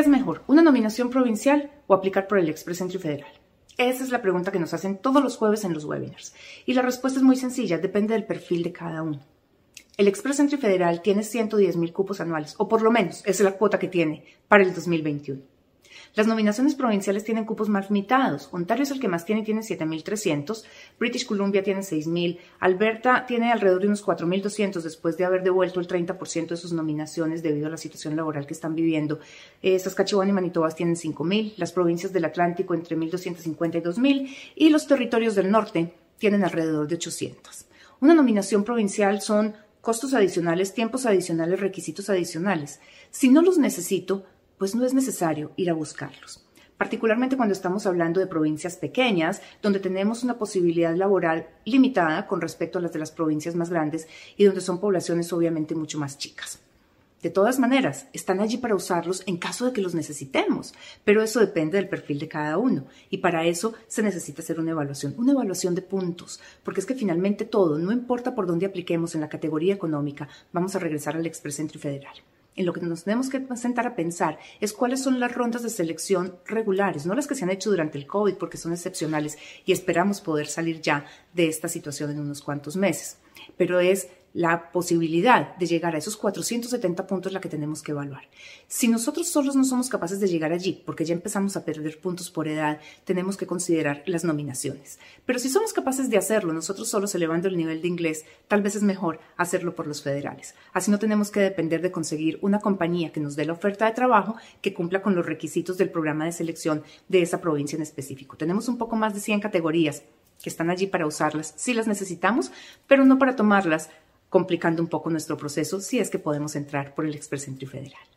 es mejor, una nominación provincial o aplicar por el Express Entry Federal? Esa es la pregunta que nos hacen todos los jueves en los webinars. Y la respuesta es muy sencilla, depende del perfil de cada uno. El Express Entry Federal tiene 110 mil cupos anuales, o por lo menos es la cuota que tiene para el 2021. Las nominaciones provinciales tienen cupos más limitados. Ontario es el que más tiene, tiene 7.300. British Columbia tiene 6.000. Alberta tiene alrededor de unos 4.200 después de haber devuelto el 30% de sus nominaciones debido a la situación laboral que están viviendo. Eh, Saskatchewan y Manitoba tienen 5.000. Las provincias del Atlántico entre 1.250 y 2.000. Y los territorios del norte tienen alrededor de 800. Una nominación provincial son costos adicionales, tiempos adicionales, requisitos adicionales. Si no los necesito, pues no es necesario ir a buscarlos. Particularmente cuando estamos hablando de provincias pequeñas, donde tenemos una posibilidad laboral limitada con respecto a las de las provincias más grandes y donde son poblaciones obviamente mucho más chicas. De todas maneras, están allí para usarlos en caso de que los necesitemos, pero eso depende del perfil de cada uno y para eso se necesita hacer una evaluación, una evaluación de puntos, porque es que finalmente todo, no importa por dónde apliquemos en la categoría económica, vamos a regresar al Express Federal en lo que nos tenemos que sentar a pensar es cuáles son las rondas de selección regulares, no las que se han hecho durante el COVID porque son excepcionales y esperamos poder salir ya de esta situación en unos cuantos meses, pero es la posibilidad de llegar a esos 470 puntos la que tenemos que evaluar. Si nosotros solos no somos capaces de llegar allí, porque ya empezamos a perder puntos por edad, tenemos que considerar las nominaciones. Pero si somos capaces de hacerlo nosotros solos elevando el nivel de inglés, tal vez es mejor hacerlo por los federales. Así no tenemos que depender de conseguir una compañía que nos dé la oferta de trabajo que cumpla con los requisitos del programa de selección de esa provincia en específico. Tenemos un poco más de 100 categorías que están allí para usarlas si las necesitamos, pero no para tomarlas complicando un poco nuestro proceso si es que podemos entrar por el Express Entry Federal.